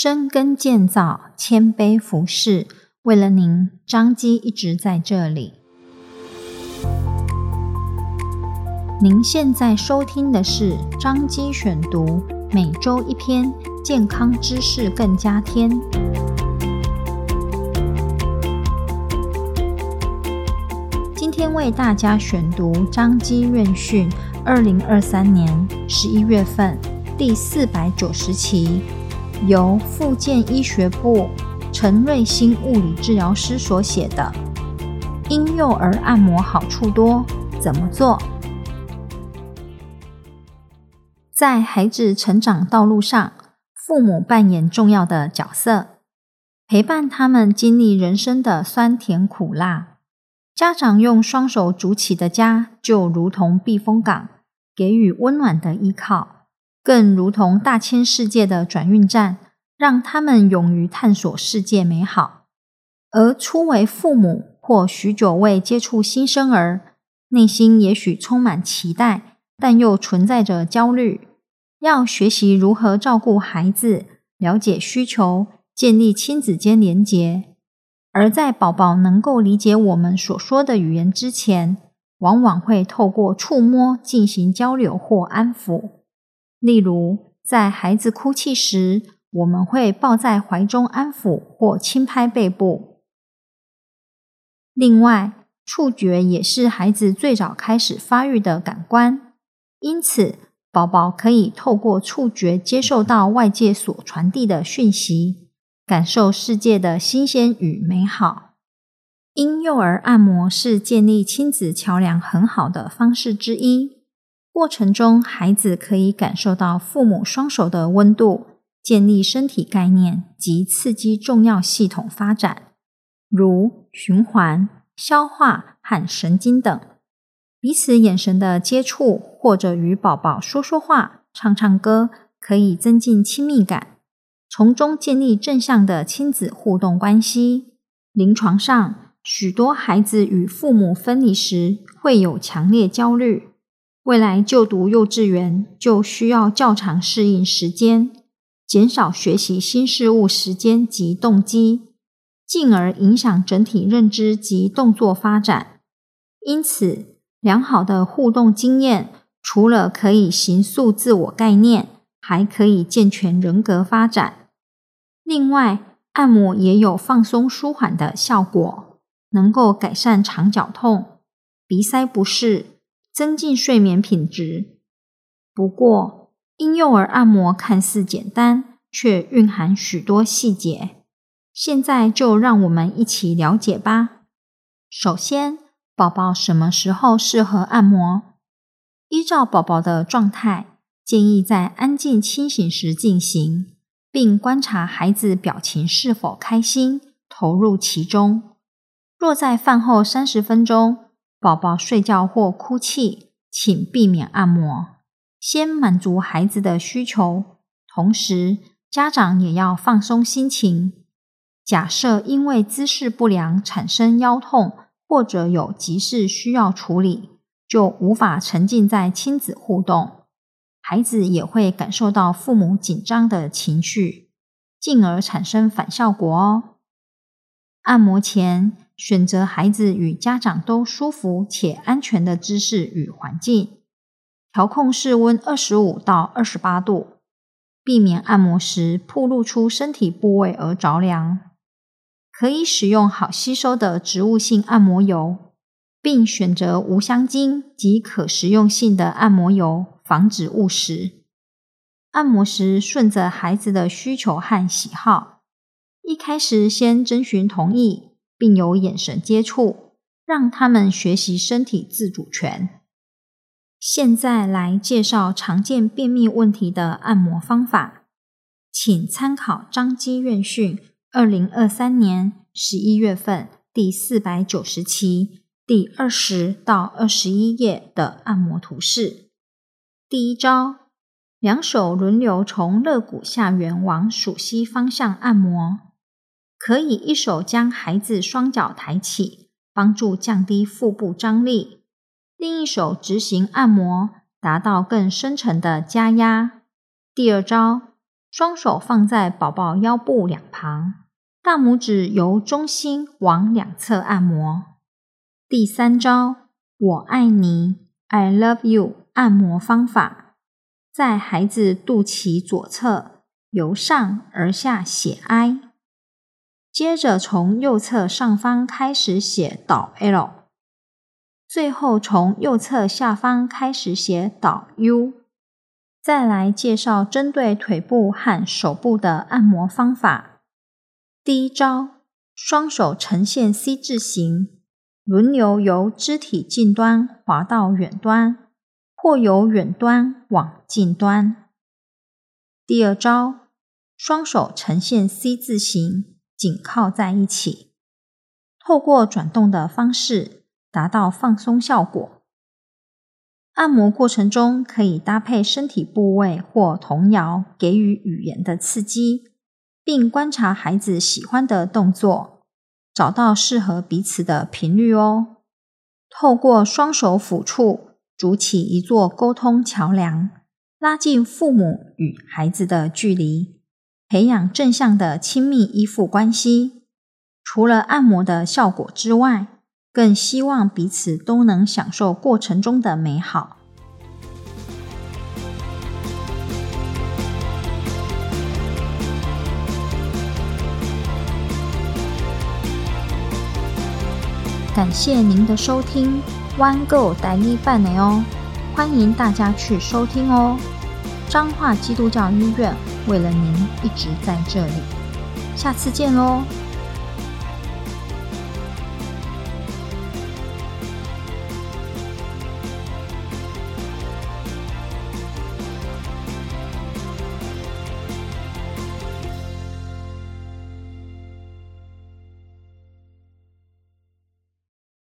深耕建造，谦卑服侍。为了您，张基一直在这里。您现在收听的是张基选读，每周一篇健康知识，更加添。今天为大家选读张基院讯二零二三年十一月份第四百九十期。由复健医学部陈瑞兴物理治疗师所写的《婴幼儿按摩好处多，怎么做？》在孩子成长道路上，父母扮演重要的角色，陪伴他们经历人生的酸甜苦辣。家长用双手筑起的家，就如同避风港，给予温暖的依靠。更如同大千世界的转运站，让他们勇于探索世界美好。而初为父母或许久未接触新生儿，内心也许充满期待，但又存在着焦虑。要学习如何照顾孩子，了解需求，建立亲子间连结。而在宝宝能够理解我们所说的语言之前，往往会透过触摸进行交流或安抚。例如，在孩子哭泣时，我们会抱在怀中安抚或轻拍背部。另外，触觉也是孩子最早开始发育的感官，因此，宝宝可以透过触觉接受到外界所传递的讯息，感受世界的新鲜与美好。婴幼儿按摩是建立亲子桥梁很好的方式之一。过程中，孩子可以感受到父母双手的温度，建立身体概念及刺激重要系统发展，如循环、消化和神经等。彼此眼神的接触，或者与宝宝说说话、唱唱歌，可以增进亲密感，从中建立正向的亲子互动关系。临床上，许多孩子与父母分离时会有强烈焦虑。未来就读幼稚园就需要较长适应时间，减少学习新事物时间及动机，进而影响整体认知及动作发展。因此，良好的互动经验除了可以形塑自我概念，还可以健全人格发展。另外，按摩也有放松舒缓的效果，能够改善肠绞痛、鼻塞不适。增进睡眠品质。不过，婴幼儿按摩看似简单，却蕴含许多细节。现在就让我们一起了解吧。首先，宝宝什么时候适合按摩？依照宝宝的状态，建议在安静清醒时进行，并观察孩子表情是否开心，投入其中。若在饭后三十分钟，宝宝睡觉或哭泣，请避免按摩，先满足孩子的需求。同时，家长也要放松心情。假设因为姿势不良产生腰痛，或者有急事需要处理，就无法沉浸在亲子互动，孩子也会感受到父母紧张的情绪，进而产生反效果哦。按摩前，选择孩子与家长都舒服且安全的姿势与环境，调控室温二十五到二十八度，避免按摩时暴露出身体部位而着凉。可以使用好吸收的植物性按摩油，并选择无香精及可食用性的按摩油，防止误食。按摩时顺着孩子的需求和喜好，一开始先征询同意。并有眼神接触，让他们学习身体自主权。现在来介绍常见便秘问题的按摩方法，请参考张基院训二零二三年十一月份第四百九十期第二十到二十一页的按摩图示。第一招，两手轮流从肋骨下缘往鼠蹊方向按摩。可以一手将孩子双脚抬起，帮助降低腹部张力；另一手执行按摩，达到更深层的加压。第二招，双手放在宝宝腰部两旁，大拇指由中心往两侧按摩。第三招，我爱你，I love you，按摩方法，在孩子肚脐左侧由上而下写 I，接着从右侧上方开始写导 L。最后从右侧下方开始写导 U，再来介绍针对腿部和手部的按摩方法。第一招，双手呈现 C 字形，轮流由肢体近端滑到远端，或由远端往近端。第二招，双手呈现 C 字形，紧靠在一起，透过转动的方式。达到放松效果。按摩过程中可以搭配身体部位或童谣，给予语言的刺激，并观察孩子喜欢的动作，找到适合彼此的频率哦。透过双手抚触，筑起一座沟通桥梁，拉近父母与孩子的距离，培养正向的亲密依附关系。除了按摩的效果之外，更希望彼此都能享受过程中的美好。感谢您的收听，One Go 待你办的哦，欢迎大家去收听哦。彰化基督教医院为了您一直在这里，下次见喽。